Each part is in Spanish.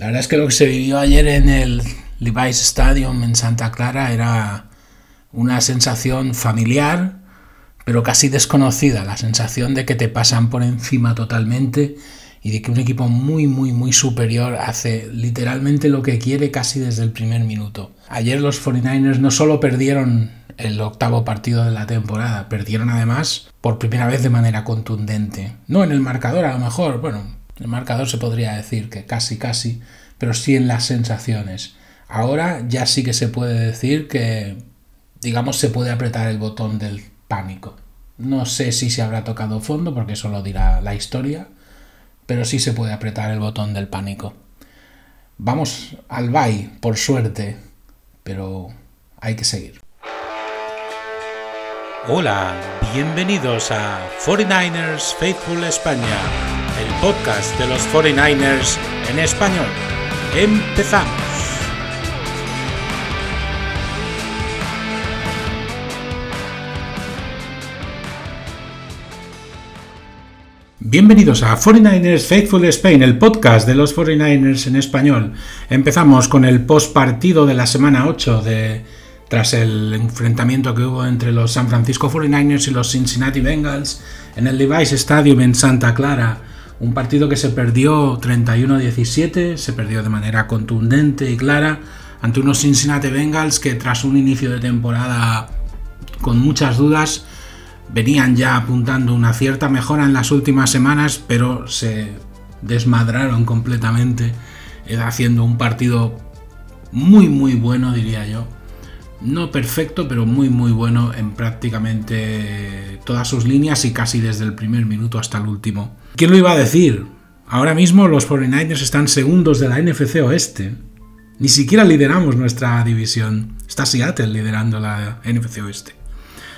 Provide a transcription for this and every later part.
La verdad es que lo que se vivió ayer en el Levi's Stadium en Santa Clara era una sensación familiar, pero casi desconocida, la sensación de que te pasan por encima totalmente y de que un equipo muy, muy, muy superior hace literalmente lo que quiere casi desde el primer minuto. Ayer los 49ers no solo perdieron el octavo partido de la temporada, perdieron además por primera vez de manera contundente. No en el marcador, a lo mejor, bueno, el marcador se podría decir que casi, casi, pero sí en las sensaciones. Ahora ya sí que se puede decir que, digamos, se puede apretar el botón del pánico. No sé si se habrá tocado fondo, porque eso lo dirá la historia, pero sí se puede apretar el botón del pánico. Vamos al bye, por suerte, pero hay que seguir. Hola, bienvenidos a 49ers Faithful España, el podcast de los 49ers en español. Empezamos. Bienvenidos a 49ers Faithful Spain, el podcast de los 49ers en español. Empezamos con el post partido de la semana 8 de, tras el enfrentamiento que hubo entre los San Francisco 49ers y los Cincinnati Bengals en el Levi's Stadium en Santa Clara. Un partido que se perdió 31-17, se perdió de manera contundente y clara ante unos Cincinnati Bengals que tras un inicio de temporada con muchas dudas venían ya apuntando una cierta mejora en las últimas semanas, pero se desmadraron completamente, eh, haciendo un partido muy muy bueno, diría yo. No perfecto, pero muy muy bueno en prácticamente todas sus líneas y casi desde el primer minuto hasta el último. ¿Quién lo iba a decir? Ahora mismo los 49ers están segundos de la NFC Oeste. Ni siquiera lideramos nuestra división. Está Seattle liderando la NFC Oeste.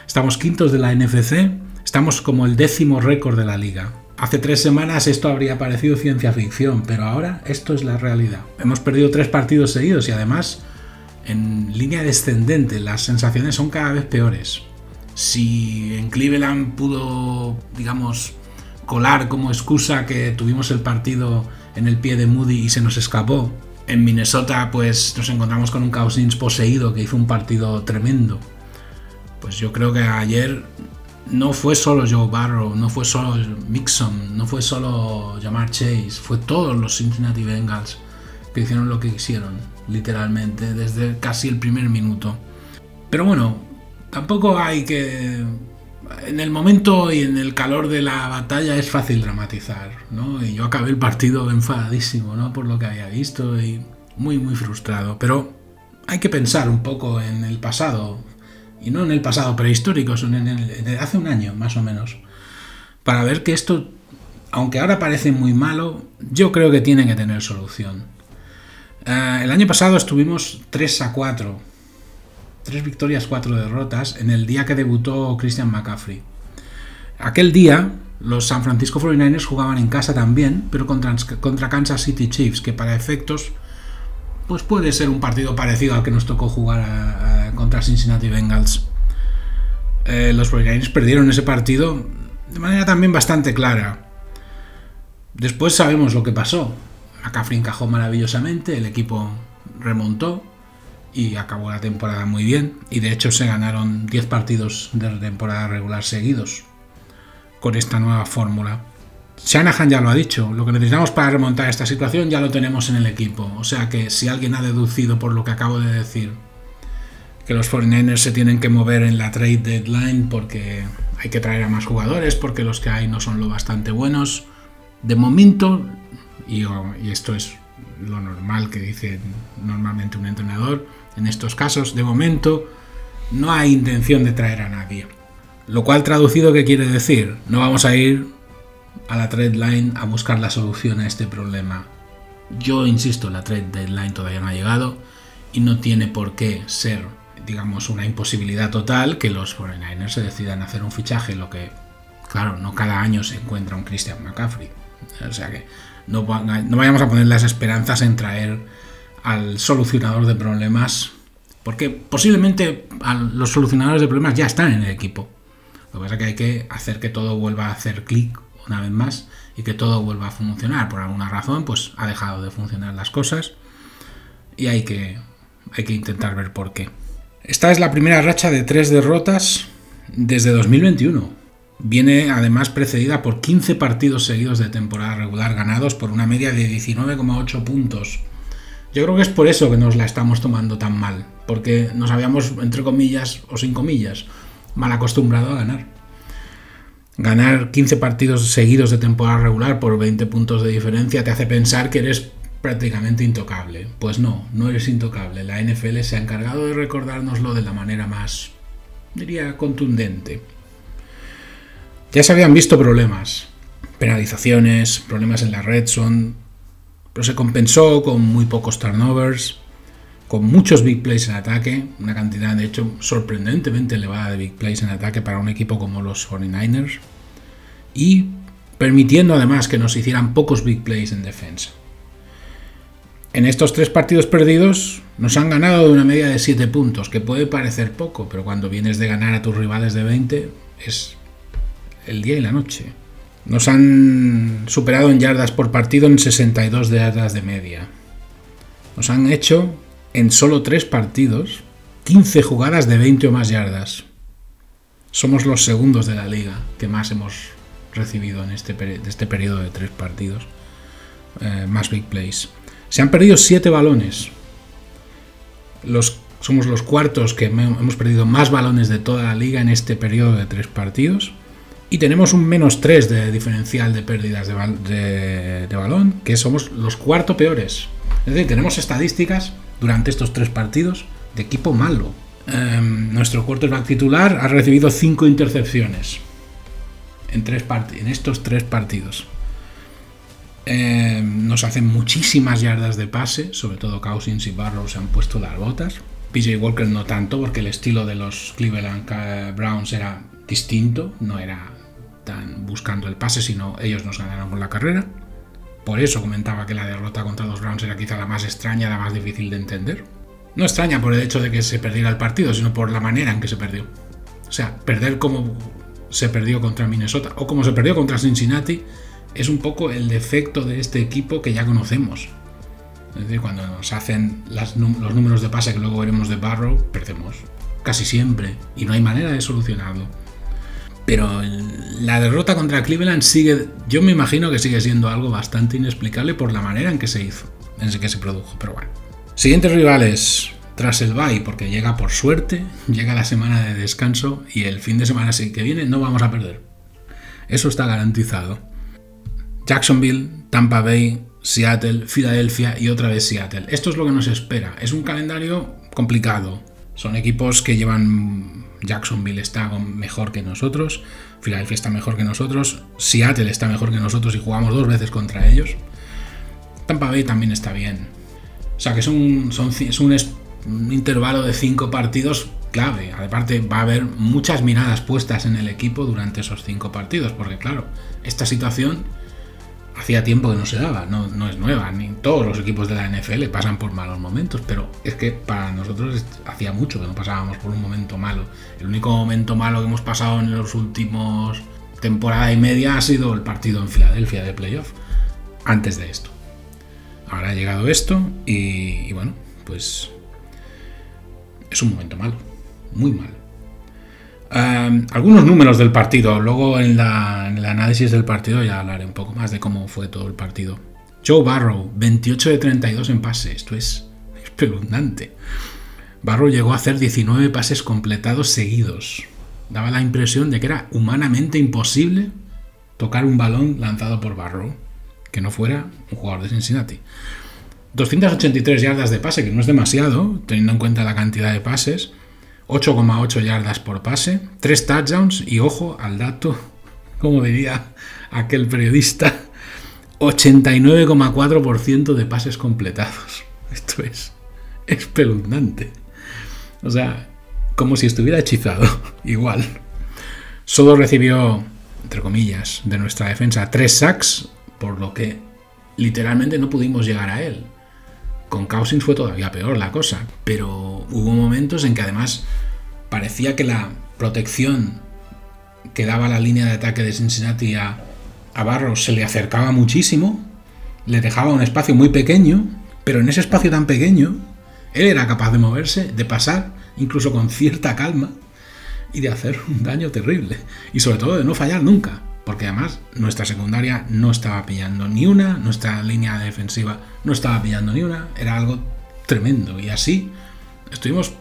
Estamos quintos de la NFC, estamos como el décimo récord de la liga. Hace tres semanas esto habría parecido ciencia ficción, pero ahora esto es la realidad. Hemos perdido tres partidos seguidos y además en línea descendente las sensaciones son cada vez peores. Si en Cleveland pudo, digamos, colar como excusa que tuvimos el partido en el pie de Moody y se nos escapó, en Minnesota pues nos encontramos con un Cousins poseído que hizo un partido tremendo pues yo creo que ayer no fue solo Joe Barrow, no fue solo Mixon, no fue solo Jamar Chase, fue todos los Cincinnati Bengals que hicieron lo que quisieron, literalmente, desde casi el primer minuto. Pero bueno, tampoco hay que... En el momento y en el calor de la batalla es fácil dramatizar, ¿no? Y yo acabé el partido enfadadísimo, ¿no? Por lo que había visto y muy, muy frustrado. Pero hay que pensar un poco en el pasado, y no en el pasado prehistórico, sino en el, hace un año más o menos, para ver que esto, aunque ahora parece muy malo, yo creo que tiene que tener solución. Eh, el año pasado estuvimos 3 a 4, 3 victorias, 4 derrotas, en el día que debutó Christian McCaffrey. Aquel día, los San Francisco 49ers jugaban en casa también, pero contra, contra Kansas City Chiefs, que para efectos pues puede ser un partido parecido al que nos tocó jugar contra Cincinnati Bengals. Eh, los 49 perdieron ese partido de manera también bastante clara. Después sabemos lo que pasó. McCaffrey encajó maravillosamente, el equipo remontó y acabó la temporada muy bien. Y de hecho se ganaron 10 partidos de temporada regular seguidos con esta nueva fórmula. Shanahan ya lo ha dicho, lo que necesitamos para remontar esta situación ya lo tenemos en el equipo. O sea que si alguien ha deducido por lo que acabo de decir que los 49ers se tienen que mover en la trade deadline porque hay que traer a más jugadores, porque los que hay no son lo bastante buenos, de momento, y, y esto es lo normal que dice normalmente un entrenador, en estos casos, de momento, no hay intención de traer a nadie. Lo cual traducido, ¿qué quiere decir? No vamos a ir a la trade line a buscar la solución a este problema. Yo insisto, la trade deadline todavía no ha llegado y no tiene por qué ser, digamos, una imposibilidad total que los 49ers se decidan hacer un fichaje, lo que, claro, no cada año se encuentra un Christian McCaffrey. O sea que no, no vayamos a poner las esperanzas en traer al solucionador de problemas, porque posiblemente los solucionadores de problemas ya están en el equipo. Lo que pasa es que hay que hacer que todo vuelva a hacer clic una vez más y que todo vuelva a funcionar. Por alguna razón, pues ha dejado de funcionar las cosas y hay que, hay que intentar ver por qué. Esta es la primera racha de tres derrotas desde 2021. Viene además precedida por 15 partidos seguidos de temporada regular ganados por una media de 19,8 puntos. Yo creo que es por eso que nos la estamos tomando tan mal, porque nos habíamos, entre comillas o sin comillas, mal acostumbrado a ganar. Ganar 15 partidos seguidos de temporada regular por 20 puntos de diferencia te hace pensar que eres prácticamente intocable. Pues no, no eres intocable. La NFL se ha encargado de recordárnoslo de la manera más, diría, contundente. Ya se habían visto problemas, penalizaciones, problemas en la red son, pero se compensó con muy pocos turnovers, con muchos big plays en ataque, una cantidad de hecho sorprendentemente elevada de big plays en ataque para un equipo como los 49ers, y permitiendo además que nos hicieran pocos big plays en defensa. En estos tres partidos perdidos nos han ganado de una media de 7 puntos, que puede parecer poco, pero cuando vienes de ganar a tus rivales de 20 es el día y la noche. Nos han superado en yardas por partido en 62 yardas de media. Nos han hecho en solo 3 partidos 15 jugadas de 20 o más yardas. Somos los segundos de la liga que más hemos recibido en este, este periodo de 3 partidos. Eh, más big plays. Se han perdido 7 balones. Somos los cuartos que hemos perdido más balones de toda la liga en este periodo de 3 partidos. Y tenemos un menos 3 de diferencial de pérdidas de, balón, que somos los cuarto peores. Es decir, tenemos estadísticas durante estos tres partidos de equipo malo. Em, nuestro quarterback titular ha recibido cinco intercepciones en, tres en estos tres partidos. Em, nos hacen muchísimas yardas de pase, sobre todo Cousins y Barrow se han puesto las botas. PJ Walker no tanto, porque el estilo de los Cleveland Browns era distinto, no era tan buscando el pase, sino ellos nos ganaron con la carrera. Por eso comentaba que la derrota contra los Browns era quizá la más extraña, la más difícil de entender. No extraña por el hecho de que se perdiera el partido, sino por la manera en que se perdió. O sea, perder como se perdió contra Minnesota o como se perdió contra Cincinnati es un poco el defecto de este equipo que ya conocemos. Es decir, cuando nos hacen los números de pase que luego veremos de Barrow, perdemos. Casi siempre. Y no hay manera de solucionarlo. Pero la derrota contra Cleveland sigue, yo me imagino que sigue siendo algo bastante inexplicable por la manera en que se hizo, en que se produjo, pero bueno. Siguientes rivales, tras el bye, porque llega por suerte, llega la semana de descanso y el fin de semana que viene no vamos a perder. Eso está garantizado. Jacksonville, Tampa Bay, Seattle, Filadelfia y otra vez Seattle. Esto es lo que nos espera. Es un calendario complicado. Son equipos que llevan Jacksonville está mejor que nosotros, Philadelphia está mejor que nosotros, Seattle está mejor que nosotros y jugamos dos veces contra ellos. Tampa Bay también está bien. O sea que es un, es un, intervalo de cinco partidos clave. Aparte va a haber muchas miradas puestas en el equipo durante esos cinco partidos, porque claro, esta situación hacía tiempo que no se daba, no, es nueva, ni todos los equipos de la NFL pasan por malos momentos, pero es que para nosotros hacía mucho que no pasábamos por un momento malo. El único momento malo que hemos pasado en los últimos temporada y media ha sido el partido en Filadelfia de playoff, antes de esto. Ahora ha llegado esto y bueno, pues es un momento malo, muy malo algunos números del partido. Luego en, el análisis del partido ya hablaré un poco más de cómo fue todo el partido. Joe Barrow, 28 de 32 en pase. Esto es espeluznante. Barrow llegó a hacer 19 pases completados seguidos. Daba la impresión de que era humanamente imposible tocar un balón lanzado por Barrow, que no fuera un jugador de Cincinnati. 283 yardas de pase, que no es demasiado, teniendo en cuenta la cantidad de pases. 8,8 yardas por pase, 3 touchdowns y ojo al dato, como diría aquel periodista, 89,4% de pases completados. Esto es espeluznante. O sea, como si estuviera hechizado, igual. Solo recibió, entre comillas, de nuestra defensa 3 sacks, por lo que literalmente no pudimos llegar a él. Con Cousins fue todavía peor la cosa, pero hubo momentos en que además parecía que la protección que daba la línea de ataque de Cincinnati a a Barros se le acercaba muchísimo, le dejaba un espacio muy pequeño, pero en ese espacio tan pequeño, él era capaz de moverse, de pasar, incluso con cierta calma, y de hacer un daño terrible. Y sobre todo de no fallar nunca, porque además nuestra secundaria no estaba pillando ni una, nuestra línea defensiva no estaba pillando ni una, era algo tremendo. Y así estuvimos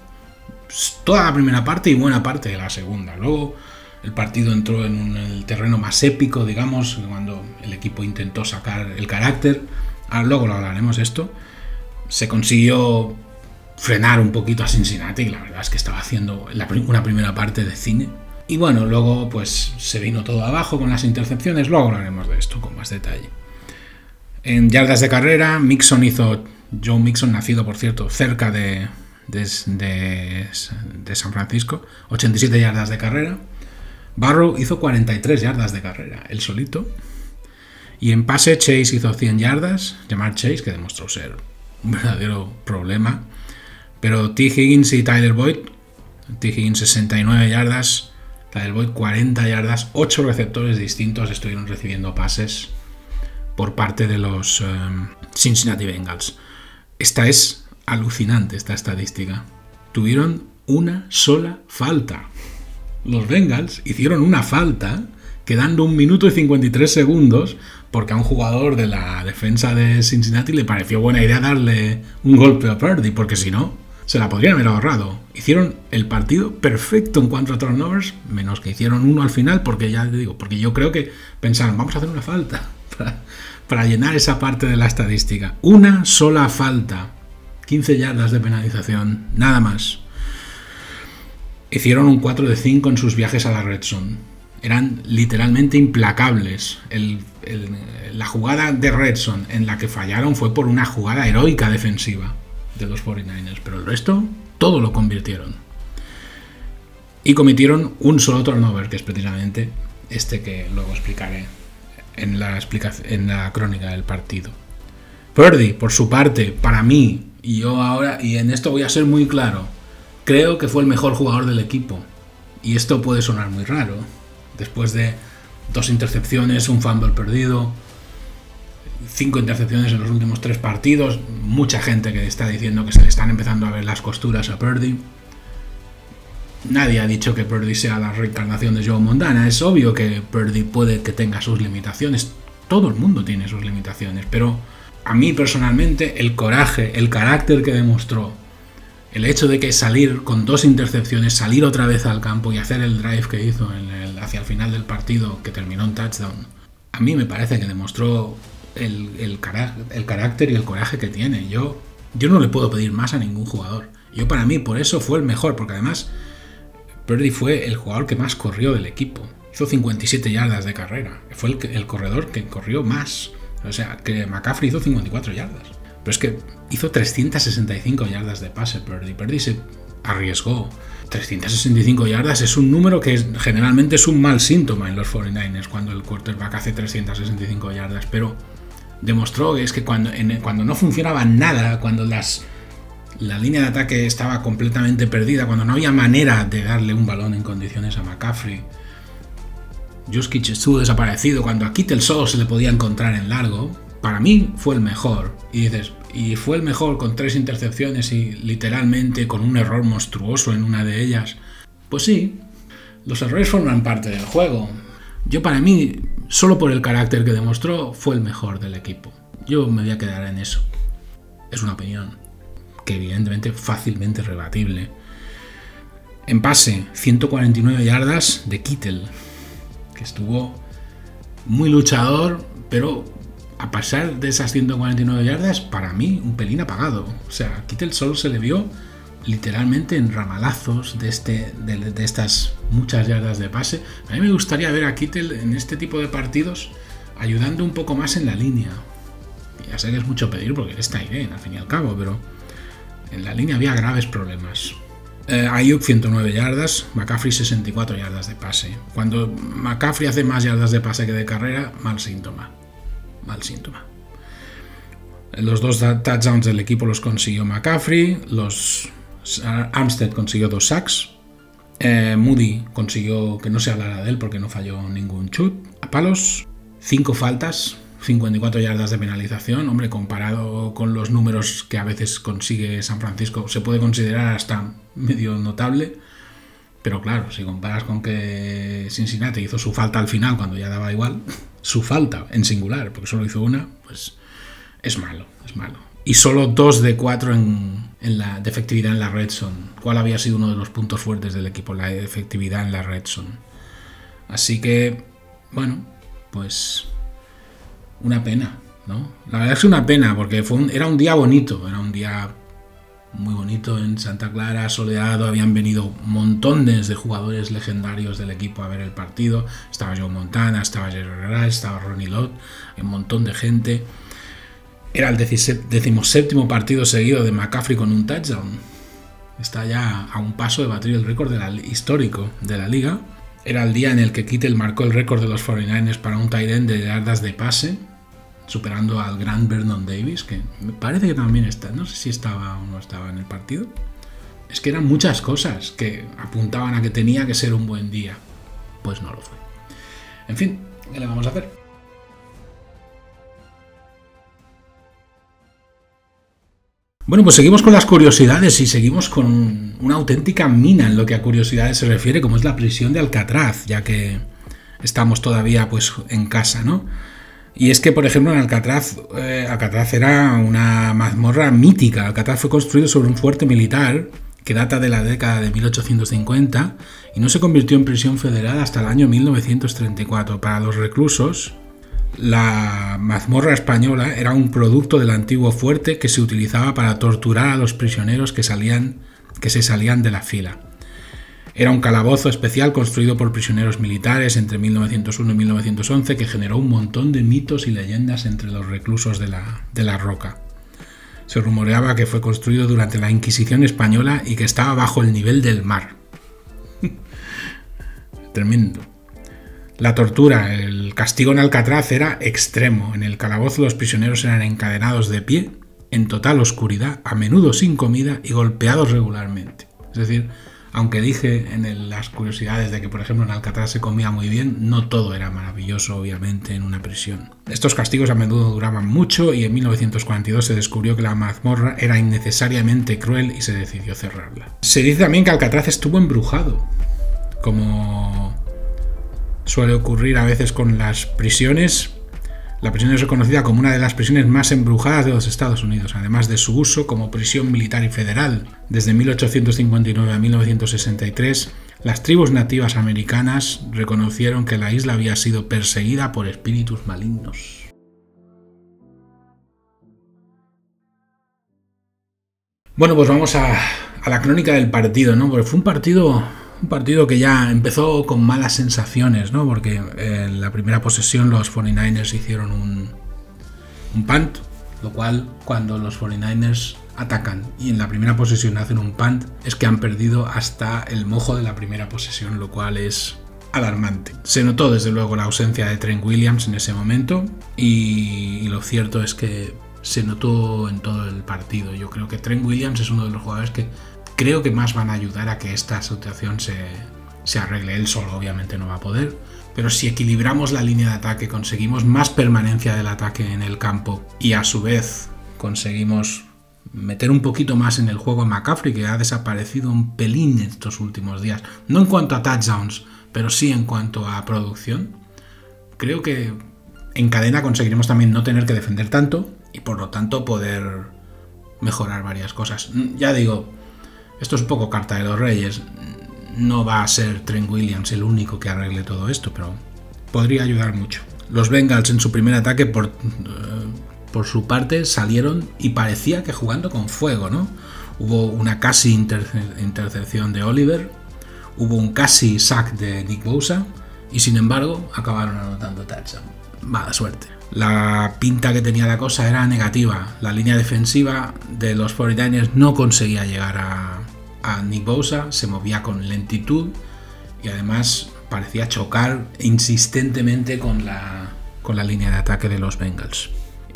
toda la primera parte y buena parte de la segunda. Luego el partido entró en un, el terreno más épico, digamos, cuando el equipo intentó sacar el carácter. Ah, luego lo hablaremos esto. Se consiguió frenar un poquito a Cincinnati, y la verdad es que estaba haciendo una primera parte de cine. Y bueno, luego pues se vino todo abajo con las intercepciones, luego hablaremos de esto con más detalle. En yardas de carrera, Mixon hizo, Joe Mixon, nacido por cierto cerca de, de, de San Francisco, 87 yardas de carrera. Barrow hizo 43 yardas de carrera, él solito. Y en pase Chase hizo 100 yardas, llamar Chase, que demostró ser un verdadero problema. Pero T. Higgins y Tyler Boyd, T. Higgins 69 yardas, Boyd 40 yardas, 8 receptores distintos estuvieron recibiendo pases por parte de los um, Cincinnati Bengals. Esta es alucinante, esta estadística. Tuvieron una sola falta los Bengals hicieron una falta quedando un minuto y 53 segundos porque a un jugador de la defensa de Cincinnati le pareció buena idea darle un golpe a Purdy, porque si no, se la podrían haber ahorrado. Hicieron el partido perfecto en cuanto a turnovers, menos que hicieron uno al final, porque ya te digo, porque yo creo que pensaron, vamos a hacer una falta para, llenar esa parte de la estadística. Una sola falta, 15 yardas de penalización, nada más. Hicieron un 4 de 5 en sus viajes a la Red Zone. Eran literalmente implacables. la jugada de Red en la que fallaron fue por una jugada heroica defensiva de los 49ers, pero el resto todo lo convirtieron. Y cometieron un solo turnover, que es precisamente este que luego explicaré en la, en la crónica del partido. Purdy, por su parte, para mí, y yo ahora, y en esto voy a ser muy claro, Creo que fue el mejor jugador del equipo. Y esto puede sonar muy raro. Después de dos intercepciones, un fumble perdido, cinco intercepciones en los últimos tres partidos, mucha gente que está diciendo que se le están empezando a ver las costuras a Purdy. Nadie ha dicho que Purdy sea la reencarnación de Joe Montana. Es obvio que Purdy puede que tenga sus limitaciones. Todo el mundo tiene sus limitaciones. Pero a mí personalmente el coraje, el carácter que demostró el hecho de que salir con dos intercepciones, salir otra vez al campo y hacer el drive que hizo hacia el final del partido, que terminó en touchdown, a mí me parece que demostró el, carácter y el coraje que tiene. Yo, yo no le puedo pedir más a ningún jugador. Yo para mí por eso fue el mejor, porque además Purdy fue el jugador que más corrió del equipo. Hizo 57 yardas de carrera. Fue el, el corredor que corrió más. O sea, que McCaffrey hizo 54 yardas. Pero es que hizo 365 yardas de pase Purdy. Purdy se arriesgó. 365 yardas es un número que generalmente es un mal síntoma en los 49ers cuando el quarterback hace 365 yardas, pero demostró es que cuando, cuando no funcionaba nada, cuando las, la línea de ataque estaba completamente perdida, cuando no había manera de darle un balón en condiciones a McCaffrey, Juskic estuvo desaparecido, cuando a Kittel solo se le podía encontrar en largo, para mí fue el mejor. Y dices, y fue el mejor con tres intercepciones y literalmente con un error monstruoso en una de ellas. Pues sí, los errores forman parte del juego. Yo para mí, solo por el carácter que demostró, fue el mejor del equipo. Yo me voy a quedar en eso. Es una opinión que evidentemente fácilmente rebatible. En pase, 149 yardas de Kittel, que estuvo muy luchador, pero a pasar de esas 149 yardas, para mí, un pelín apagado. O sea, Kittel solo se le vio literalmente en ramalazos de, este, de, estas muchas yardas de pase. A mí me gustaría ver a Kittel en este tipo de partidos ayudando un poco más en la línea. Ya sé que es mucho pedir porque está bien, al fin y al cabo, pero en la línea había graves problemas. Eh, Ayuk 109 yardas, McCaffrey 64 yardas de pase. Cuando McCaffrey hace más yardas de pase que de carrera, mal síntoma mal síntoma. Los dos touchdowns del equipo los consiguió McCaffrey, los Armstead consiguió dos sacks, eh, Moody consiguió que no se hablara de él porque no falló ningún chut a palos 5 faltas, 54 yardas de penalización. Hombre, comparado con los números que a veces consigue San Francisco, se puede considerar hasta medio notable. Pero claro, si comparas con que Cincinnati hizo su falta al final cuando ya daba igual, su falta en singular, porque solo hizo una, pues es malo, es malo. Y solo 2 de 4 en, en la de efectividad en la red zone, cuál había sido uno de los puntos fuertes del equipo, la efectividad en la red zone. Así que, bueno, pues una pena, ¿no? La verdad es una pena, porque fue era un día bonito, era un día muy bonito en Santa Clara, soleado, habían venido montones de jugadores legendarios del equipo a ver el partido, estaba Joe Montana, estaba Jerry Herrera, estaba Ronnie Lott, un montón de gente. Era el decimoséptimo partido seguido de McCaffrey con un touchdown. Está ya a un paso de batir el récord histórico de la liga. Era el día en el que Kittel marcó el récord de los 49ers para un tight end de yardas de pase, superando al gran Vernon Davis, que me parece que también está, no sé si estaba o no estaba en el partido. Es que eran muchas cosas que apuntaban a que tenía que ser un buen día. Pues no lo fue. En fin, ¿qué le vamos a hacer? Bueno, pues seguimos con las curiosidades y seguimos con una auténtica mina en lo que a curiosidades se refiere, como es la prisión de Alcatraz, ya que estamos todavía pues en casa, ¿no? Y es que, por ejemplo, en Alcatraz, eh, Alcatraz era una mazmorra mítica. Alcatraz fue construido sobre un fuerte militar que data de la década de 1850 y no se convirtió en prisión federal hasta el año 1934. Para los reclusos, la mazmorra española era un producto del antiguo fuerte que se utilizaba para torturar a los prisioneros que, salían, que se salían de la fila. Era un calabozo especial construido por prisioneros militares entre 1901 y 1911 que generó un montón de mitos y leyendas entre los reclusos de la, de la roca. Se rumoreaba que fue construido durante la Inquisición española y que estaba bajo el nivel del mar. Tremendo. La tortura, el castigo en Alcatraz era extremo. En el calabozo los prisioneros eran encadenados de pie, en total oscuridad, a menudo sin comida y golpeados regularmente. Es decir, aunque dije en las curiosidades de que, por ejemplo, en Alcatraz se comía muy bien, no todo era maravilloso, obviamente, en una prisión. Estos castigos a menudo duraban mucho y en 1942 se descubrió que la mazmorra era innecesariamente cruel y se decidió cerrarla. Se dice también que Alcatraz estuvo embrujado, como suele ocurrir a veces con las prisiones la prisión es reconocida como una de las prisiones más embrujadas de los Estados Unidos, además de su uso como prisión militar y federal. Desde 1859 a 1963, las tribus nativas americanas reconocieron que la isla había sido perseguida por espíritus malignos. Bueno, pues vamos a, la crónica del partido, ¿no? Porque fue un partido un partido que ya empezó con malas sensaciones, ¿no? Porque en la primera posesión los 49ers hicieron un, un punt, lo cual cuando los 49ers atacan y en la primera posesión hacen un punt, es que han perdido hasta el mojo de la primera posesión, lo cual es alarmante. Se notó desde luego la ausencia de Trent Williams en ese momento y, y, lo cierto es que se notó en todo el partido. Yo creo que Trent Williams es uno de los jugadores que creo que más van a ayudar a que esta situación se, arregle. Él solo obviamente no va a poder, pero si equilibramos la línea de ataque, conseguimos más permanencia del ataque en el campo y a su vez conseguimos meter un poquito más en el juego a McCaffrey, que ha desaparecido un pelín estos últimos días, no en cuanto a touchdowns, pero sí en cuanto a producción, creo que en cadena conseguiremos también no tener que defender tanto y por lo tanto poder mejorar varias cosas. Ya digo, esto es un poco carta de los reyes. No va a ser Trent Williams el único que arregle todo esto, pero podría ayudar mucho. Los Bengals en su primer ataque por, eh, por su parte salieron y parecía que jugando con fuego, ¿no? Hubo una casi intercepción de Oliver, hubo un casi sack de Nick Bosa y sin embargo acabaron anotando touchdown. Mala suerte. La pinta que tenía la cosa era negativa. La línea defensiva de los 49ers no conseguía llegar a, a Nick Bosa, se movía con lentitud y además parecía chocar insistentemente con la, con la línea de ataque de los Bengals,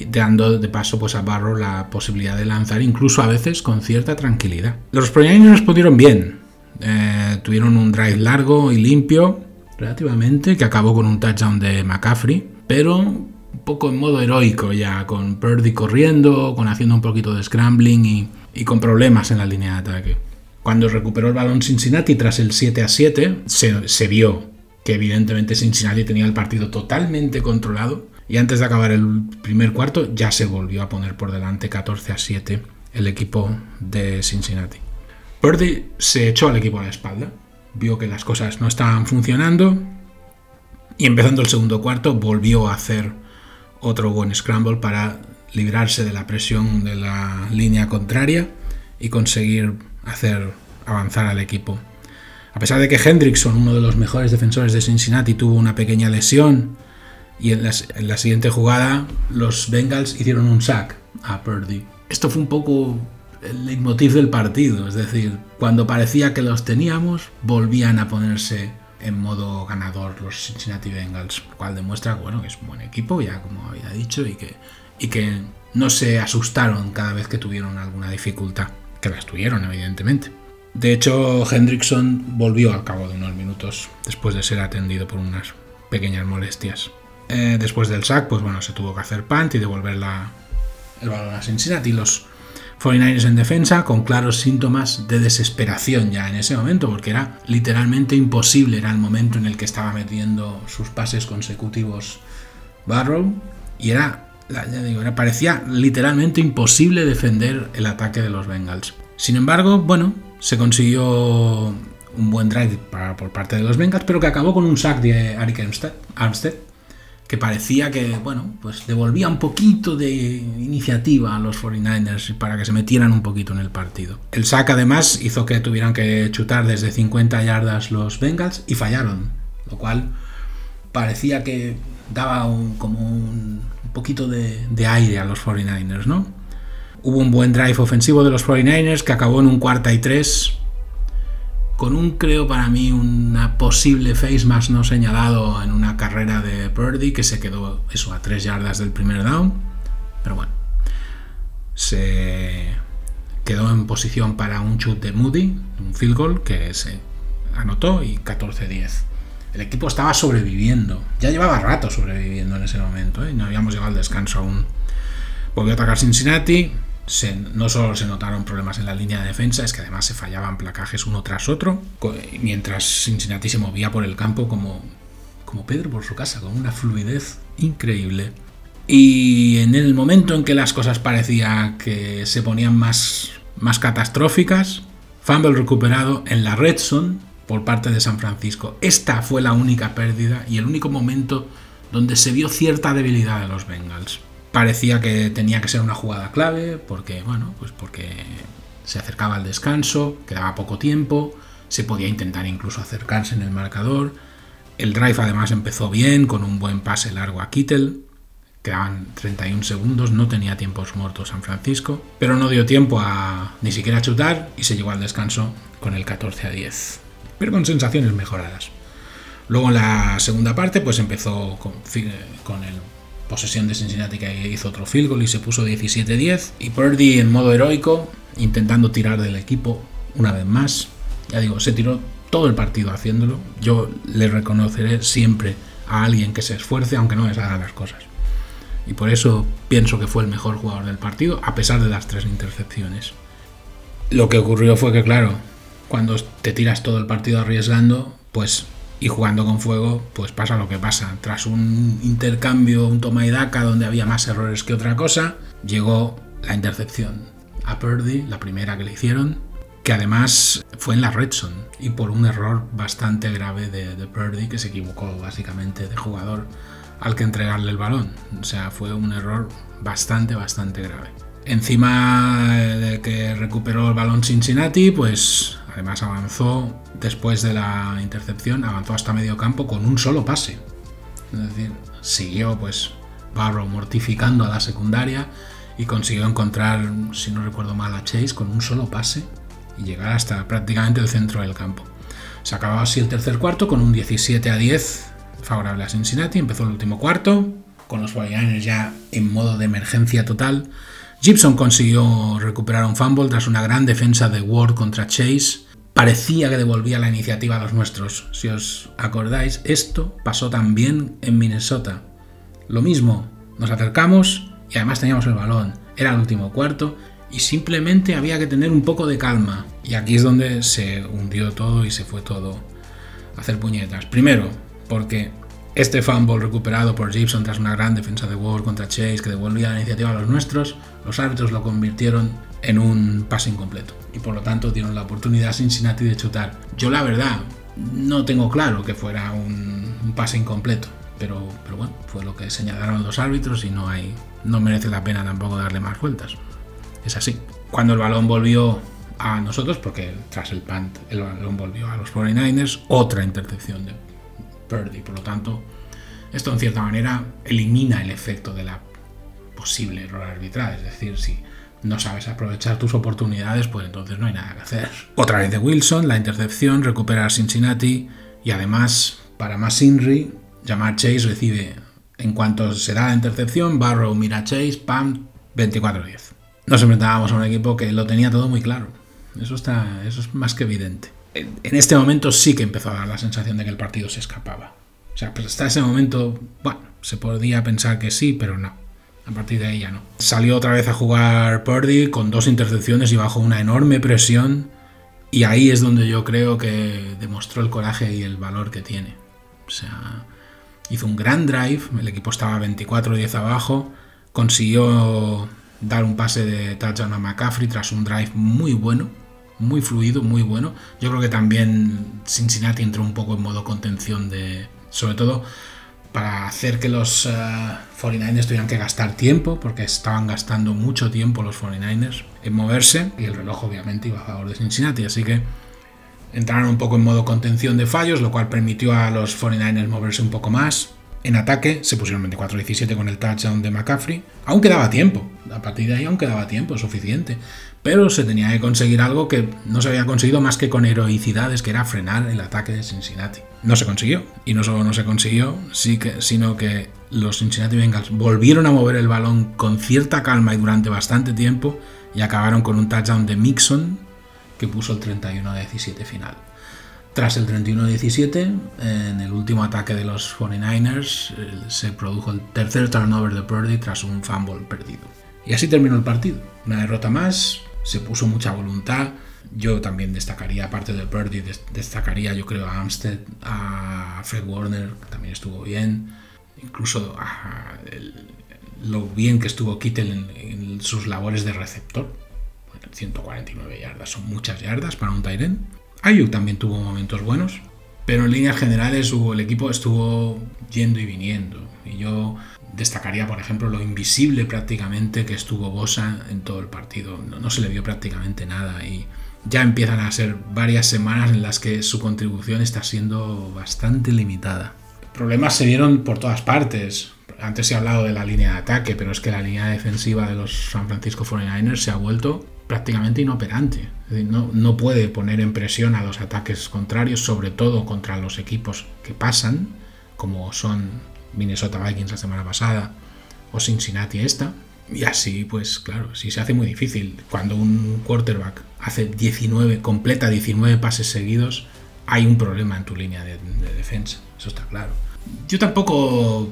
dando de paso pues, a Barrow la posibilidad de lanzar incluso a veces con cierta tranquilidad. Los Proyectos respondieron bien, eh, tuvieron un drive largo y limpio relativamente que acabó con un touchdown de McCaffrey pero un poco en modo heroico ya, con Purdy corriendo, con haciendo un poquito de scrambling y con problemas en la línea de ataque. Cuando recuperó el balón Cincinnati tras el 7 a 7, se, vio que evidentemente Cincinnati tenía el partido totalmente controlado y antes de acabar el primer cuarto ya se volvió a poner por delante 14 a 7 el equipo de Cincinnati. Purdy se echó al equipo a la espalda, vio que las cosas no estaban funcionando y empezando el segundo cuarto volvió a hacer otro buen scramble para librarse de la presión de la línea contraria y conseguir hacer avanzar al equipo. A pesar de que Hendrickson, uno de los mejores defensores de Cincinnati, tuvo una pequeña lesión y en, la siguiente jugada los Bengals hicieron un sack a Purdy. Esto fue un poco el leitmotiv del partido, es decir, cuando parecía que los teníamos, volvían a ponerse en modo ganador los Cincinnati Bengals, lo cual demuestra bueno, que es un buen equipo, ya como había dicho, y que, y que no se asustaron cada vez que tuvieron alguna dificultad, que las tuvieron, evidentemente. De hecho, Hendrickson volvió al cabo de unos minutos después de ser atendido por unas pequeñas molestias. Eh, después del sack, pues bueno, se tuvo que hacer punt y devolver el balón a Cincinnati. Los 49ers en defensa con claros síntomas de desesperación ya en ese momento, porque era literalmente imposible, era el momento en el que estaba metiendo sus pases consecutivos Barrow y era, ya digo, parecía literalmente imposible defender el ataque de los Bengals. Sin embargo, bueno, se consiguió un buen drive por parte de los Bengals, pero que acabó con un sack de Arik Armstead que parecía que, bueno, pues devolvía un poquito de iniciativa a los 49ers para que se metieran un poquito en el partido. El sack además hizo que tuvieran que chutar desde 50 yardas los Bengals y fallaron, lo cual parecía que daba un, como un, poquito de, aire a los 49ers, ¿no? Hubo un buen drive ofensivo de los 49ers que acabó en un cuarta y tres con un, creo para mí, una posible face más no señalado en una carrera de Purdy que se quedó eso a 3 yardas del primer down. Pero bueno, se quedó en posición para un chute de Moody, un field goal que se anotó y 14-10. El equipo estaba sobreviviendo, ya llevaba rato sobreviviendo en ese momento, ¿eh? no habíamos llegado al descanso aún. Volvió a atacar Cincinnati, no solo se notaron problemas en la línea de defensa, es que además se fallaban placajes uno tras otro, mientras Cincinnati se movía por el campo como, como Pedro por su casa, con una fluidez increíble. Y en el momento en que las cosas parecían que se ponían más, más catastróficas, fumble recuperado en la red zone por parte de San Francisco. Esta fue la única pérdida y el único momento donde se vio cierta debilidad de los Bengals parecía que tenía que ser una jugada clave porque, bueno, pues porque se acercaba al descanso, quedaba poco tiempo, se podía intentar incluso acercarse en el marcador. El drive además empezó bien con un buen pase largo a Kittel. Quedaban 31 segundos, no tenía tiempos muertos San Francisco, pero no dio tiempo a ni siquiera chutar y se llegó al descanso con el 14 a 10, pero con sensaciones mejoradas. Luego en la segunda parte pues empezó con, con el posesión de Cincinnati que hizo otro field goal y se puso 17-10. Y Purdy en modo heroico, intentando tirar del equipo una vez más. Ya digo, se tiró todo el partido haciéndolo. Yo le reconoceré siempre a alguien que se esfuerce, aunque no les haga las cosas. Y por eso pienso que fue el mejor jugador del partido, a pesar de las tres intercepciones. Lo que ocurrió fue que, claro, cuando te tiras todo el partido arriesgando, pues y jugando con fuego, pues pasa lo que pasa. Tras un intercambio, un toma y daca donde había más errores que otra cosa, llegó la intercepción a Purdy, la primera que le hicieron, que además fue en la Redson y por un error bastante grave de Purdy, que se equivocó básicamente de jugador al que entregarle el balón. O sea, fue un error bastante, bastante grave. Encima de que recuperó el balón Cincinnati, pues Además avanzó después de la intercepción, avanzó hasta medio campo con un solo pase. Es decir, siguió pues Barrow mortificando a la secundaria y consiguió encontrar, si no recuerdo mal, a Chase con un solo pase y llegar hasta prácticamente el centro del campo. Se acababa así el tercer cuarto con un 17 a 10 favorable a Cincinnati. Empezó el último cuarto con los 49 ya en modo de emergencia total. Gibson consiguió recuperar un fumble tras una gran defensa de Ward contra Chase parecía que devolvía la iniciativa a los nuestros. Si os acordáis, esto pasó también en Minnesota. Lo mismo, nos acercamos y además teníamos el balón. Era el último cuarto y simplemente había que tener un poco de calma. Y aquí es donde se hundió todo y se fue todo a hacer puñetas. Primero, porque este fumble recuperado por Gibson tras una gran defensa de Ward contra Chase que devolvía la iniciativa a los nuestros, los árbitros lo convirtieron en un pase incompleto y por lo tanto dieron la oportunidad a Cincinnati de chutar. Yo la verdad no tengo claro que fuera un, un pase incompleto, pero, pero bueno, fue lo que señalaron los árbitros y no hay no merece la pena tampoco darle más vueltas. Es así. Cuando el balón volvió a nosotros, porque tras el punt el balón volvió a los 49ers, otra intercepción de Purdy. Por lo tanto, esto en cierta manera elimina el efecto de la posible error arbitral. Es decir, si no sabes aprovechar tus oportunidades, pues entonces no hay nada que hacer. Otra vez de Wilson, la intercepción, recupera a Cincinnati y además, para más Inri, Jamar Chase recibe, en cuanto se da la intercepción, Barrow mira a Chase, pam, 24-10 nos enfrentábamos a un equipo que lo tenía todo muy claro. Eso, está, eso es más que evidente. En este momento sí que empezó a dar la sensación de que el partido se escapaba. O sea, pues hasta ese momento, bueno, se podía pensar que sí, pero no. A partir de ahí ya no. Salió otra vez a jugar Purdy con dos intercepciones y bajo una enorme presión. Y ahí es donde yo creo que demostró el coraje y el valor que tiene. O sea, hizo un gran drive, el equipo estaba 24-10 abajo, consiguió dar un pase de touchdown a McCaffrey tras un drive muy bueno, muy fluido, muy bueno. Yo creo que también Cincinnati entró un poco en modo contención de, sobre todo para hacer que los 49ers eh, tuvieran que gastar tiempo, porque estaban gastando mucho tiempo los 49ers en moverse, y el reloj obviamente iba a favor de Cincinnati, así que entraron un poco en modo contención de fallos, lo cual permitió a los 49ers moverse un poco más. En ataque se pusieron 24-17 con el touchdown de McCaffrey. Aún quedaba tiempo. A partir de ahí aún quedaba tiempo suficiente. Pero se tenía que conseguir algo que no se había conseguido más que con heroicidades, que era frenar el ataque de Cincinnati. No se consiguió. Y no solo no se consiguió, sino que los Cincinnati Bengals volvieron a mover el balón con cierta calma y durante bastante tiempo y acabaron con un touchdown de Mixon que puso el 31-17 final. Tras el 31-17, en el último ataque de los 49ers, eh, se produjo el tercer turnover de Purdy tras un fumble perdido. Y así terminó el partido. Una derrota más, se puso mucha voluntad. Yo también destacaría, aparte de Purdy, destacaría yo creo a Amstead, a Fred Warner, que también estuvo bien. Incluso a lo bien que estuvo Kittel en, sus labores de receptor. 149 yardas, son muchas yardas para un Tyrant. Ayuk también tuvo momentos buenos, pero en líneas generales el equipo estuvo yendo y viniendo. Y yo destacaría, por ejemplo, lo invisible prácticamente que estuvo Bosa en todo el partido. No, se le vio prácticamente nada y ya empiezan a ser varias semanas en las que su contribución está siendo bastante limitada. Problemas se dieron por todas partes. Antes he hablado de la línea de ataque, pero es que la línea defensiva de los San Francisco 49ers se ha vuelto prácticamente inoperante. no, no, puede poner en presión a los ataques contrarios, sobre todo contra los equipos que pasan, como son Minnesota Vikings la semana pasada o Cincinnati esta. Y así, pues claro, sí se hace muy difícil. Cuando un quarterback hace 19, completa 19 pases seguidos, hay un problema en tu línea de defensa. Eso está claro. Yo tampoco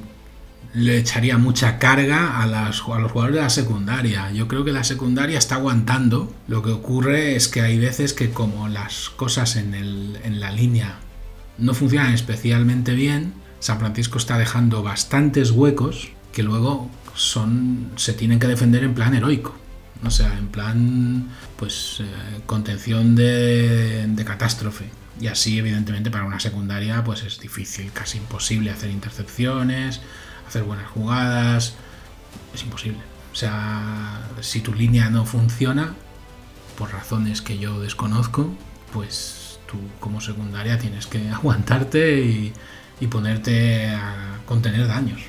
le echaría mucha carga a, las, a los jugadores de la secundaria. Yo creo que la secundaria está aguantando. Lo que ocurre es que hay veces que como las cosas en, el, en la línea no funcionan especialmente bien, San Francisco está dejando bastantes huecos que luego son se tienen que defender en plan heroico. O sea, en plan, pues, eh, contención de, de catástrofe. Y así, evidentemente, para una secundaria, pues es difícil, casi imposible hacer intercepciones, hacer buenas jugadas. Es imposible. O sea, si tu línea no funciona, por razones que yo desconozco, pues tú como secundaria tienes que aguantarte y, ponerte a contener daños.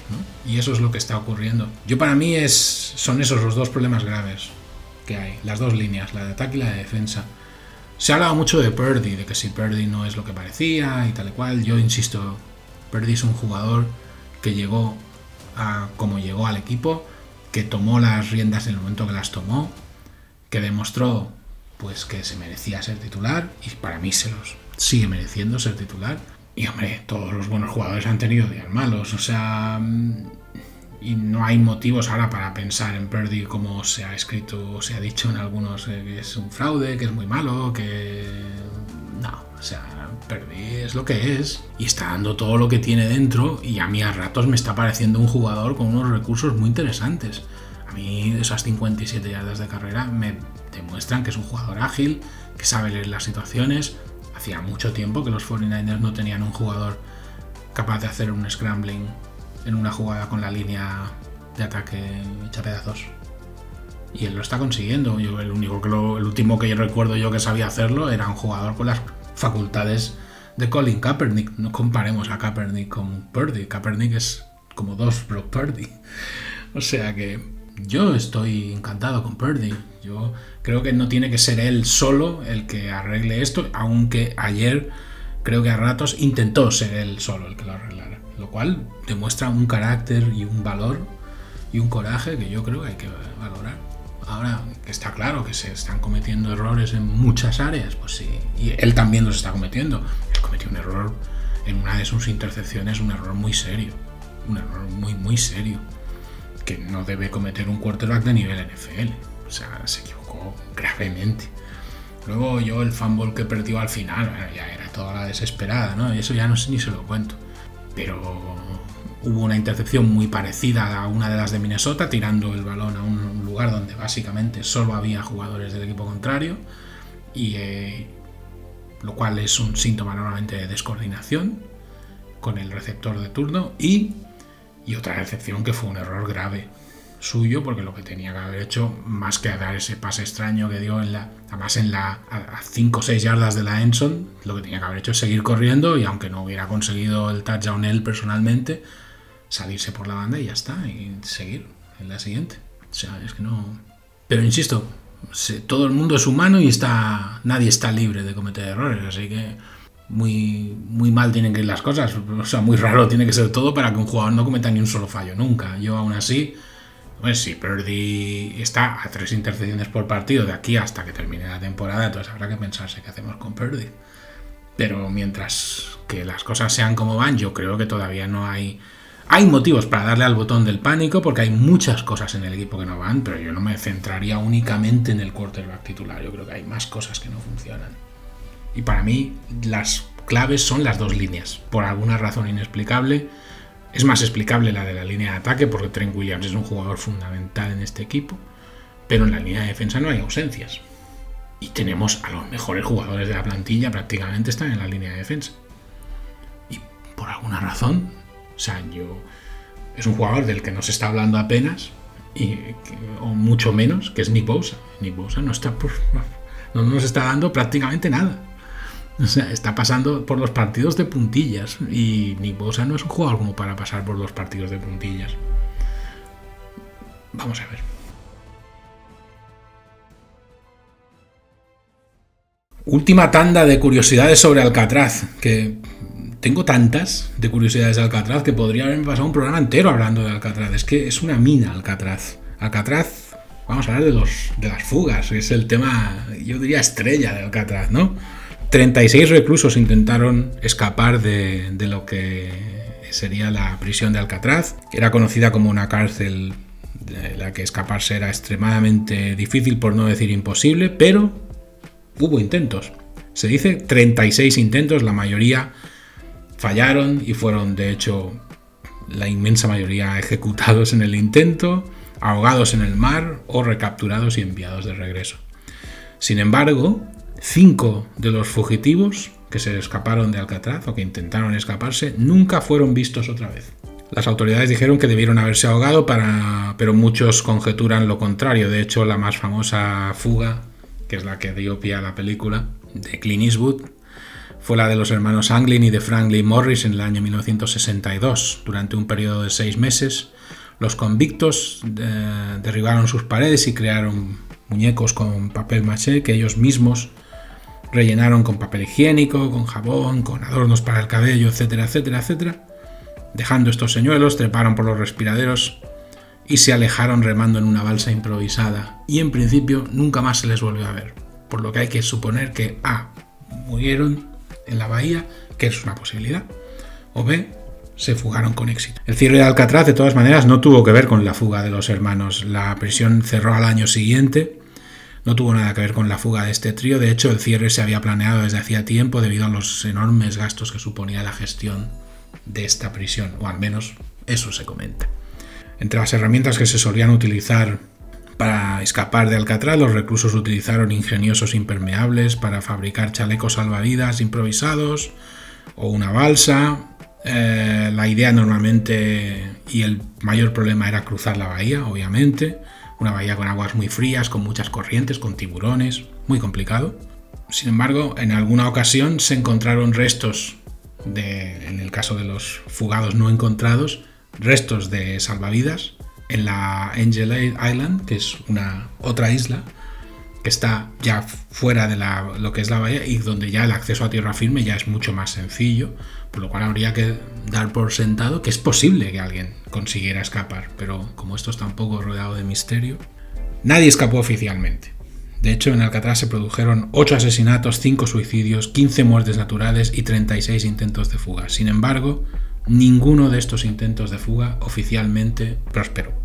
Y eso es lo que está ocurriendo. Yo para mí es, son esos los dos problemas graves que hay. Las dos líneas, la de ataque y la de defensa. Se ha hablado mucho de Purdy, de que si Purdy no es lo que parecía y tal y cual. Yo insisto, Purdy es un jugador que llegó a como llegó al equipo, que tomó las riendas en el momento que las tomó, que demostró pues que se merecía ser titular y para mí se los sigue mereciendo ser titular. Y hombre, todos los buenos jugadores han tenido días malos, o sea, mm, y no hay motivos ahora para pensar en Purdy como se ha escrito o se ha dicho en algunos eh, que es un fraude, que es muy malo, que... No, o sea, Purdy es lo que es y está dando todo lo que tiene dentro y a mí a ratos me está pareciendo un jugador con unos recursos muy interesantes. A mí esas 57 yardas de carrera me demuestran que es un jugador ágil, que sabe leer las situaciones. Hacía mucho tiempo que los 49ers no tenían un jugador capaz de hacer un scrambling en una jugada con la línea de ataque hecha pedazos. Y él lo está consiguiendo. Yo el único que el último que yo recuerdo yo que sabía hacerlo era un jugador con las facultades de Colin Kaepernick. No comparemos a Kaepernick con Purdy. Kaepernick es como dos Brock Purdy. O sea que yo estoy encantado con Purdy. Yo creo que no tiene que ser él solo el que arregle esto, aunque ayer creo que a ratos intentó ser él solo el que lo arreglara lo cual demuestra un carácter y un valor y un coraje que yo creo que hay que valorar. Ahora está claro que se están cometiendo errores en muchas áreas, pues sí, y él también los está cometiendo. Él cometió un error en una de sus intercepciones, un error muy serio, un error muy, muy serio, que no debe cometer un quarterback de nivel NFL. Sea, se equivocó gravemente. Luego yo el fumble que perdió al final, ya era toda la desesperada, ¿no? Y eso ya no ni se lo cuento pero hubo una intercepción muy parecida a una de las de Minnesota, tirando el balón a un lugar donde básicamente solo había jugadores del equipo contrario, y, eh, lo cual es un síntoma normalmente de descoordinación con el receptor de turno, y, y otra excepción que fue un error grave suyo, porque lo que tenía que haber hecho, más que dar ese pase extraño que dio en la, además en la, a 5 o 6 yardas de la Enson, lo que tenía que haber hecho es seguir corriendo y aunque no hubiera conseguido el touchdown él personalmente, salirse por la banda y ya está, y seguir en la siguiente. O sea, es que no... Pero insisto, todo el mundo es humano y está nadie está libre de cometer errores, así que muy, muy mal tienen que ir las cosas. O sea, muy raro tiene que ser todo para que un jugador no cometa ni un solo fallo nunca. Yo aún así pues si Purdy está a tres intercepciones por partido de aquí hasta que termine la temporada, entonces habrá que pensarse qué hacemos con Purdy. Pero mientras que las cosas sean como van, yo creo que todavía no hay... Hay motivos para darle al botón del pánico porque hay muchas cosas en el equipo que no van, pero yo no me centraría únicamente en el quarterback titular. Yo creo que hay más cosas que no funcionan. Y para mí las claves son las dos líneas. Por alguna razón inexplicable, es más explicable la de la línea de ataque porque Trent Williams es un jugador fundamental en este equipo, pero en la línea de defensa no hay ausencias. Y tenemos a los mejores jugadores de la plantilla prácticamente están en la línea de defensa. Y por alguna razón, o es un jugador del que no se está hablando apenas y o mucho menos, que es Nick Bosa. Nick Bosa no está no nos está dando prácticamente nada. O sea, está pasando por los partidos de puntillas. Y Nick Bosa no es un jugador como para pasar por los partidos de puntillas. Vamos a ver. Última tanda de curiosidades sobre Alcatraz. Que tengo tantas de curiosidades de Alcatraz que podría haberme pasado un programa entero hablando de Alcatraz. Es que es una mina Alcatraz. Alcatraz, vamos a hablar de, los, de las fugas. Es el tema, yo diría, estrella de Alcatraz, ¿no? 36 reclusos intentaron escapar de, lo que sería la prisión de Alcatraz. Era conocida como una cárcel de la que escaparse era extremadamente difícil, por no decir imposible, pero hubo intentos. Se dice 36 intentos, la mayoría fallaron y fueron de hecho la inmensa mayoría ejecutados en el intento, ahogados en el mar o recapturados y enviados de regreso. Sin embargo, Cinco de los fugitivos que se escaparon de Alcatraz o que intentaron escaparse nunca fueron vistos otra vez. Las autoridades dijeron que debieron haberse ahogado, pero muchos conjeturan lo contrario. De hecho, la más famosa fuga, que es la que dio pie a la película, de Clint Eastwood, fue la de los hermanos Anglin y de Franklin Morris en el año 1962. Durante un periodo de seis meses, los convictos eh, derribaron sus paredes y crearon muñecos con papel maché que ellos mismos rellenaron con papel higiénico, con jabón, con adornos para el cabello, etcétera, etcétera, etcétera. Dejando estos señuelos, treparon por los respiraderos y se alejaron remando en una balsa improvisada. Y en principio nunca más se les volvió a ver. Por lo que hay que suponer que A. murieron en la bahía, que es una posibilidad, o B. se fugaron con éxito. El cierre de Alcatraz, de todas maneras, no tuvo que ver con la fuga de los hermanos. La prisión cerró al año siguiente. No tuvo nada que ver con la fuga de este trío. De hecho, el cierre se había planeado desde hacía tiempo debido a los enormes gastos que suponía la gestión de esta prisión, o al menos eso se comenta. Entre las herramientas que se solían utilizar para escapar de Alcatraz, los reclusos utilizaron ingeniosos impermeables para fabricar chalecos salvavidas improvisados o una balsa. Eh, la idea normalmente y el mayor problema era cruzar la bahía, obviamente. Una bahía con aguas muy frías, con muchas corrientes, con tiburones, muy complicado. Sin embargo, en alguna ocasión se encontraron restos de, en el caso de los fugados no encontrados, restos de salvavidas en la Angel Island, que es una otra isla que está ya fuera de lo que es la bahía y donde ya el acceso a tierra firme ya es mucho más sencillo, por lo cual habría que dar por sentado que es posible que alguien consiguiera escapar, pero como esto está un poco rodeado de misterio, nadie escapó oficialmente. De hecho, en Alcatraz se produjeron 8 asesinatos, 5 suicidios, 15 muertes naturales y 36 intentos de fuga. Sin embargo, ninguno de estos intentos de fuga oficialmente prosperó.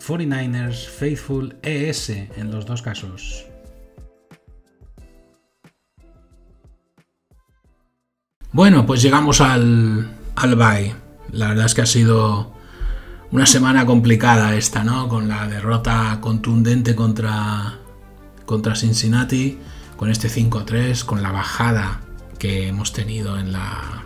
49ers Faithful ES en los dos casos. Bueno, pues llegamos al, al bye. La verdad es que ha sido una semana complicada esta, ¿no? Con la derrota contundente contra, contra Cincinnati con este 5-3, con la bajada que hemos tenido en, la,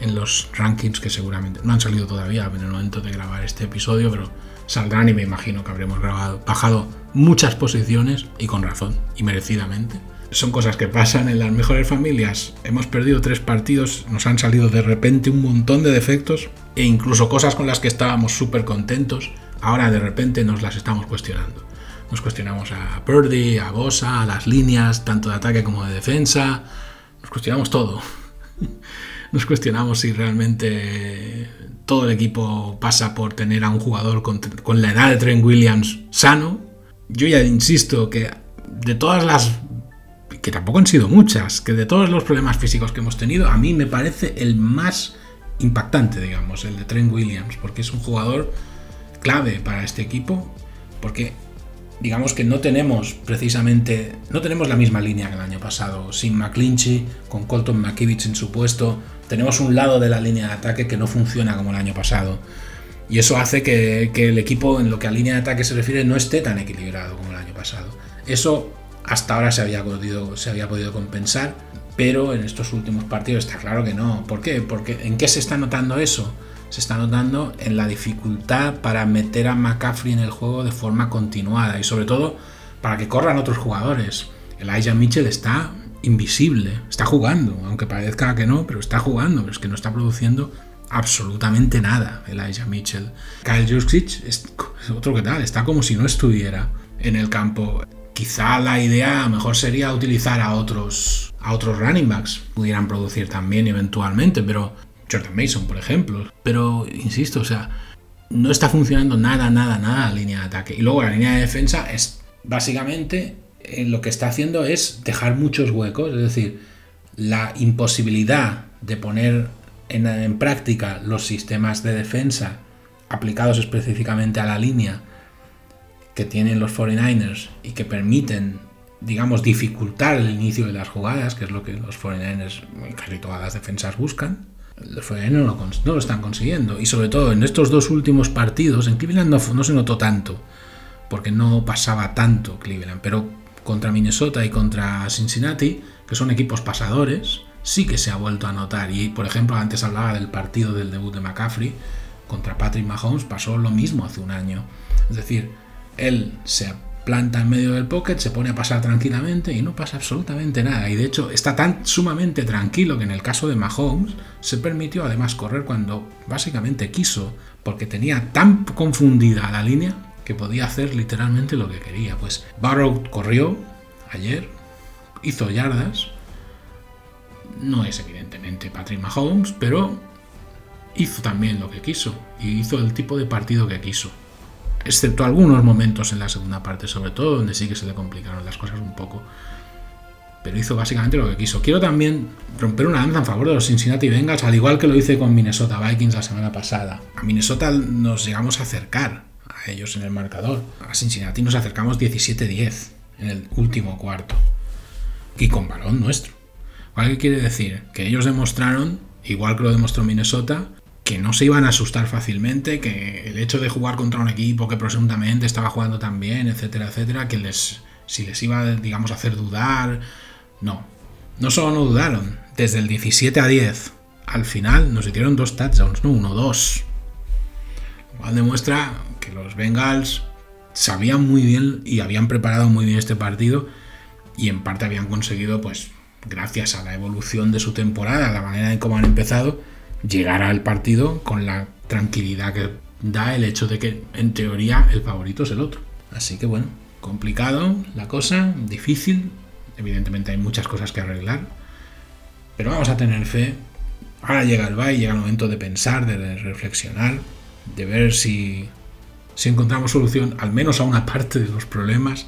en los rankings que seguramente no han salido todavía en el momento de grabar este episodio, pero saldrán y me imagino que habremos grabado, bajado muchas posiciones y con razón y merecidamente. Son cosas que pasan en las mejores familias. Hemos perdido tres partidos, nos han salido de repente un montón de defectos e incluso cosas con las que estábamos súper contentos, ahora de repente nos las estamos cuestionando. Nos cuestionamos a Purdy, a Bosa, a las líneas, tanto de ataque como de defensa. Nos cuestionamos todo. Nos cuestionamos si realmente todo el equipo pasa por tener a un jugador con, la edad de Trent Williams sano. Yo ya insisto que de todas las que tampoco han sido muchas, que de todos los problemas físicos que hemos tenido, a mí me parece el más impactante, digamos, el de Trent Williams, porque es un jugador clave para este equipo, porque digamos que no tenemos precisamente, no tenemos la misma línea que el año pasado. Sin McClinchy, con Colton McKivich en su puesto, tenemos un lado de la línea de ataque que no funciona como el año pasado. Y eso hace que, el equipo, en lo que a línea de ataque se refiere, no esté tan equilibrado como el año pasado. Eso hasta ahora se había podido, se había podido compensar, pero en estos últimos partidos está claro que no. ¿Por qué? Porque ¿en qué se está notando eso? se está notando en la dificultad para meter a McCaffrey en el juego de forma continuada y sobre todo para que corran otros jugadores. Elijah Mitchell está invisible, está jugando, aunque parezca que no, pero está jugando, es que no está produciendo absolutamente nada Elijah Mitchell. Kyle Juszczyk es otro que tal, está como si no estuviera en el campo. Quizá la idea mejor sería utilizar a otros a otros running backs, pudieran producir también eventualmente, pero Jordan Mason, por ejemplo. Pero, insisto, o sea, no está funcionando nada, nada, nada la línea de ataque. Y luego la línea de defensa es básicamente eh, lo que está haciendo es dejar muchos huecos, es decir, la imposibilidad de poner en, en práctica los sistemas de defensa aplicados específicamente a la línea que tienen los 49ers y que permiten, digamos, dificultar el inicio de las jugadas, que es lo que los 49ers, casi todas las defensas buscan, los no lo, no lo están consiguiendo. Y sobre todo en estos dos últimos partidos, en Cleveland no, se notó tanto, porque no pasaba tanto Cleveland, pero contra Minnesota y contra Cincinnati, que son equipos pasadores, sí que se ha vuelto a notar. Y por ejemplo, antes hablaba del partido del debut de McCaffrey contra Patrick Mahomes, pasó lo mismo hace un año. Es decir, él se planta en medio del pocket, se pone a pasar tranquilamente y no pasa absolutamente nada. Y de hecho está tan sumamente tranquilo que en el caso de Mahomes se permitió además correr cuando básicamente quiso, porque tenía tan confundida la línea que podía hacer literalmente lo que quería. Pues Barrow corrió ayer, hizo yardas, no es evidentemente Patrick Mahomes, pero hizo también lo que quiso y hizo el tipo de partido que quiso excepto algunos momentos en la segunda parte, sobre todo donde sí que se le complicaron las cosas un poco. Pero hizo básicamente lo que quiso. Quiero también romper una lanza en favor de los Cincinnati Bengals, al igual que lo hice con Minnesota Vikings la semana pasada. A Minnesota nos llegamos a acercar ellos en el marcador. A Cincinnati nos acercamos 17-10 en el último cuarto. Y con balón nuestro. ¿Qué quiere decir? Que ellos demostraron, igual que lo demostró Minnesota, que no se iban a asustar fácilmente, que el hecho de jugar contra un equipo que presuntamente estaba jugando tan bien, etcétera, etcétera, que les, si les iba, digamos, a hacer dudar, no. No solo no dudaron, desde el 17 a 10 al final nos hicieron dos touchdowns, no uno, dos. Lo cual demuestra los Bengals sabían muy bien y habían preparado muy bien este partido y en parte habían conseguido, pues, gracias a la evolución de su temporada, la manera en cómo han empezado, llegar al partido con la tranquilidad que da el hecho de que en teoría el favorito es el otro. Así que bueno, complicado la cosa, difícil, evidentemente hay muchas cosas que arreglar, pero vamos a tener fe. Ahora llega el bye, llega el momento de pensar, de reflexionar, de ver si, si encontramos solución al menos a una parte de los problemas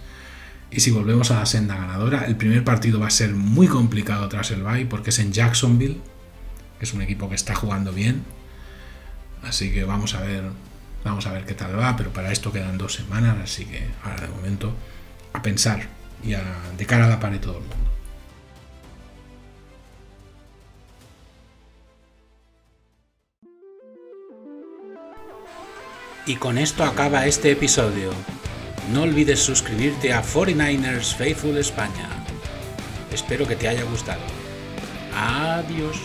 y si volvemos a la senda ganadora. El primer partido va a ser muy complicado tras el bye porque es en Jacksonville, es un equipo que está jugando bien. Así que vamos a ver, vamos a ver qué tal va, pero para esto quedan dos semanas, así que ahora de momento a pensar y a, de cara a la pared todo el mundo. Y con esto acaba este episodio. No olvides suscribirte a 49ers Faithful España. Espero que te haya gustado. Adiós.